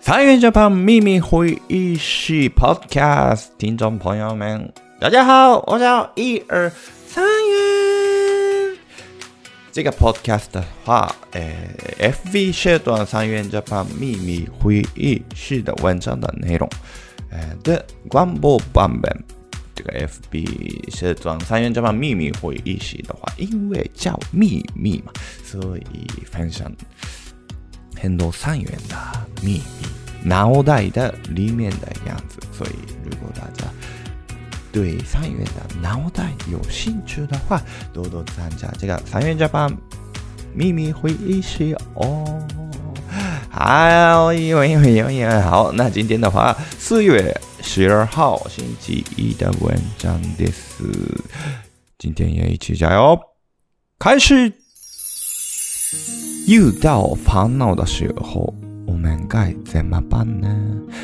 三元 Japan 秘密会议室 Podcast 听众朋友们，大家好，我叫一二三元。这个 Podcast 的话，呃，FV 社团三元 Japan 秘密会议室的文章的内容，呃的广播版本。这个 FB 社团三元 Japan 秘密会议室的话，因为叫秘密嘛，所以分享很多三元的秘密，脑袋的里面的样子。所以，如果大家对三元的脑袋有兴趣的话，多多参加这个三元 Japan 秘密会议室哦。好，因为因为因为好，那今天的话，四月。十二号星期一的文章です。今天也一起加油，开始。遇到烦恼的时候，我们该怎么办呢？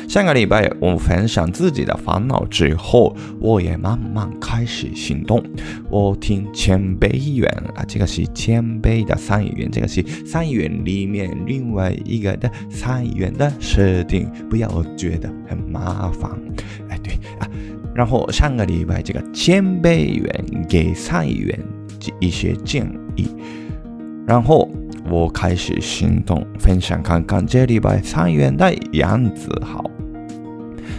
上个礼拜我分享自己的烦恼之后，我也慢慢开始行动。我听千倍元啊，这个是前辈的三元，这个是三元里面另外一个的三元的设定，不要觉得很麻烦。哎，对啊，然后上个礼拜这个千倍元给三元一些建议，然后。我开始行动，分享看看这礼拜三元的样子。好，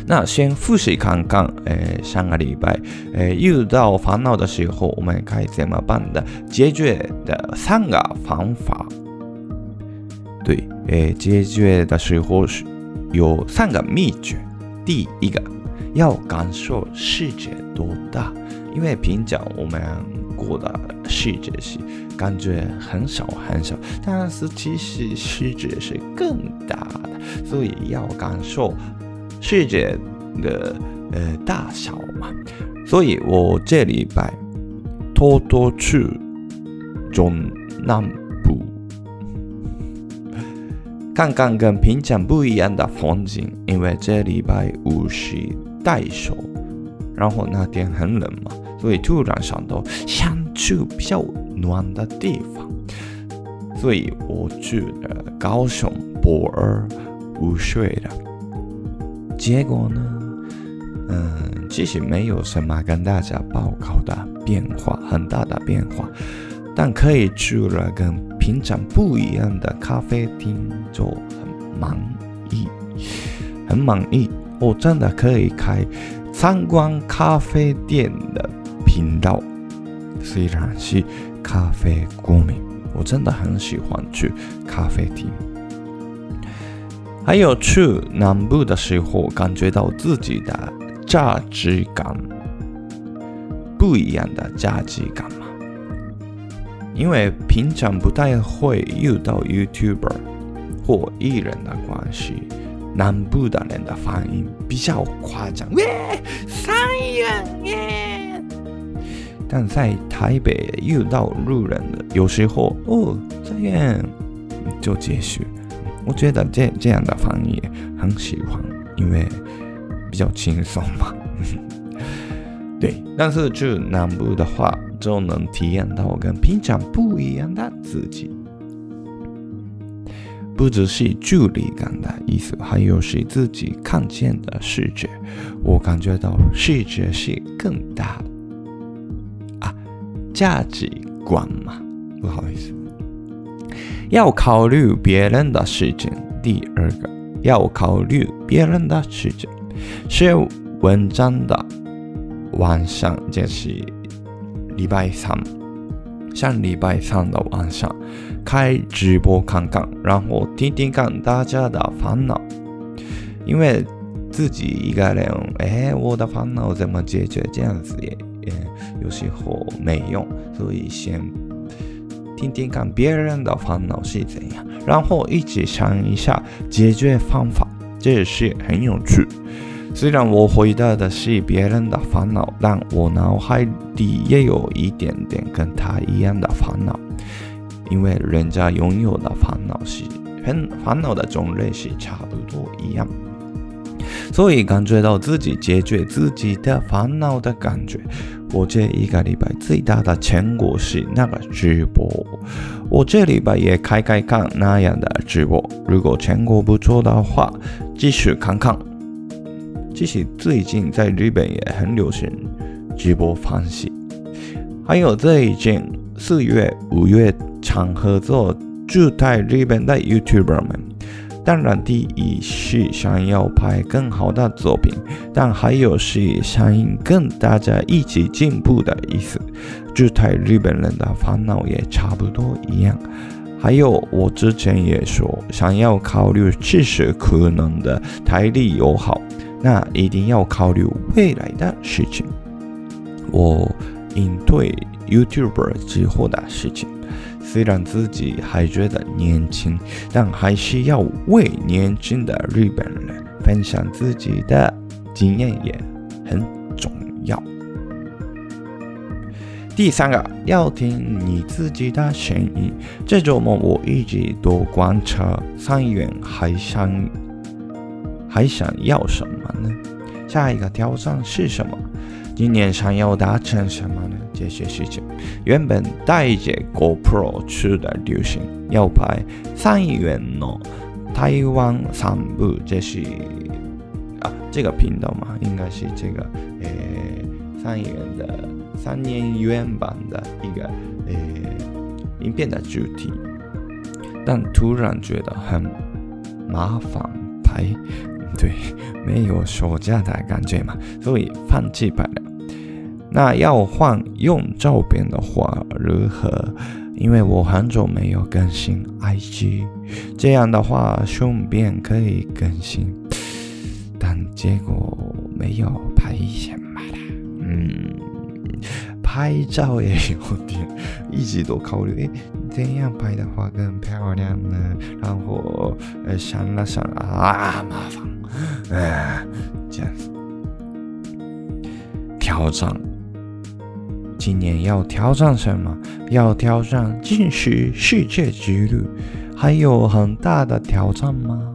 那先复习看看，诶，上个礼拜，诶，遇到烦恼的时候，我们该怎么办的？解决的三个方法。对，诶，解决的时候是有三个秘诀。第一个，要感受世界多大，因为平常我们。过的世界是感觉很少很少，但是其实世界是更大的，所以要感受世界的呃大小嘛。所以我这礼拜偷偷去中南部看看跟平常不一样的风景，因为这礼拜五是带手，然后那天很冷嘛。所以突然想到想去比较暖的地方，所以我去了高雄博尔午睡了。结果呢，嗯，其实没有什么跟大家报告的变化，很大的变化，但可以去了跟平常不一样的咖啡厅，就很满意，很满意。我真的可以开参观咖啡店的。频道虽然是咖啡过敏，我真的很喜欢去咖啡厅。还有去南部的时候，感觉到自己的价值感不一样的价值感嘛。因为平常不太会遇到 YouTuber 或艺人的关系，南部的人的反应比较夸张，耶，三元耶。但在台北遇到路人的，有时候哦这样就结束。我觉得这这样的方言很喜欢，因为比较轻松嘛。对，但是去南部的话，就能体验到跟平常不一样的自己，不只是距离感的意思，还有是自己看见的视觉。我感觉到视觉是更大的。价值观嘛，不好意思，要考虑别人的事情。第二个，要考虑别人的事情。写文章的晚上就是礼拜三，像礼拜三的晚上开直播看看，然后听听看大家的烦恼，因为自己一个人，哎，我的烦恼怎么解决？这样子耶。有时候没用，所以先听听看别人的烦恼是怎样，然后一起想一下解决方法，这也是很有趣。虽然我回答的是别人的烦恼，但我脑海里也有一点点跟他一样的烦恼，因为人家拥有的烦恼是很烦恼的种类是差不多一样。所以感觉到自己解决自己的烦恼的感觉。我这一个礼拜最大的成果是那个直播。我这礼拜也开开看那样的直播。如果成果不错的话，继续看看。其实最近在日本也很流行直播方式，还有最近四月、五月常合作驻在日本的 YouTuber 们。当然，第一是想要拍更好的作品，但还有是想跟大家一起进步的意思。这台日本人的烦恼也差不多一样。还有，我之前也说，想要考虑支持可能的台历友好，那一定要考虑未来的事情。我应对 YouTuber 之后的事情。虽然自己还觉得年轻，但还是要为年轻的日本人分享自己的经验也很重要。第三个，要听你自己的声音。这周末我一直都观察三元还想还想要什么呢？下一个挑战是什么？今年想要达成什么呢？这些事情，原本带着 GoPro 去的旅行，要拍三亿元的台湾散步，这是啊，这个频道嘛，应该是这个诶三亿元的三年原版的一个诶影片的主题，但突然觉得很麻烦拍，对，没有暑假的感觉嘛，所以放弃拍了。那要换用照片的话如何？因为我很久没有更新 IG，这样的话顺便可以更新，但结果没有拍什么啦。嗯，拍照也有点，一直都考虑，诶，怎样拍的话更漂亮呢？然后呃想了想啊，麻烦，啊，这样子挑战。今年要挑战什么？要挑战进食世界纪录，还有很大的挑战吗？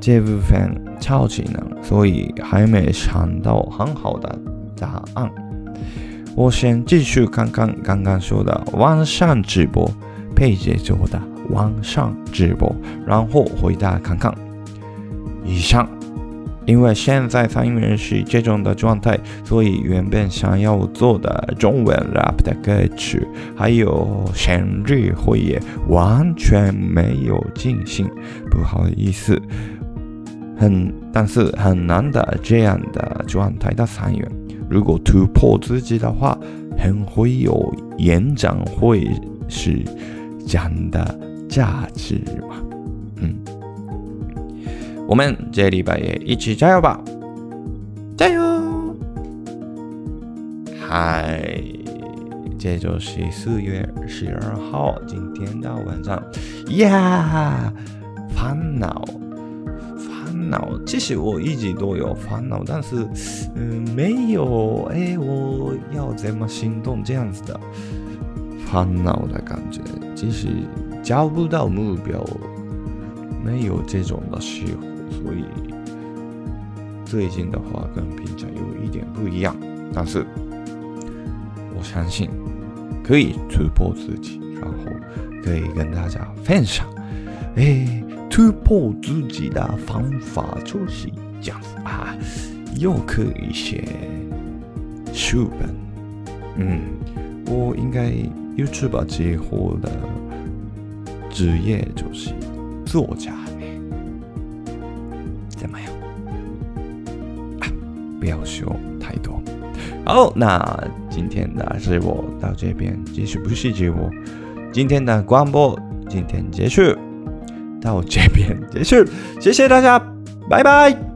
这部分超级难，所以还没想到很好的答案。我先继续看看刚刚说的晚上直播，佩姐做的晚上直播，然后回答看看。以上。因为现在三元是这种的状态，所以原本想要做的中文 rap 的歌曲，还有生日会也完全没有进行，不好意思。很，但是很难的这样的状态的三元，如果突破自己的话，很会有演讲会是讲的价值嘛，嗯。我们这礼拜也一起加油吧，加油！嗨，这就是四月十二号今天的晚上呀。烦恼，烦恼，其实我一直都有烦恼，但是嗯，没有哎，我要怎么行动这样子的烦恼的感觉，其实找不到目标，没有这种的时候。所以最近的话跟平常有一点不一样，但是我相信可以突破自己，然后可以跟大家分享。哎，突破自己的方法就是这样子啊，又可以写书本。嗯，我应该 YouTube 之后的职业就是作家。不要说太多。好，那今天的直播到这边结束，不是直播，今天的广播今天结束，到这边结束，谢谢大家，拜拜。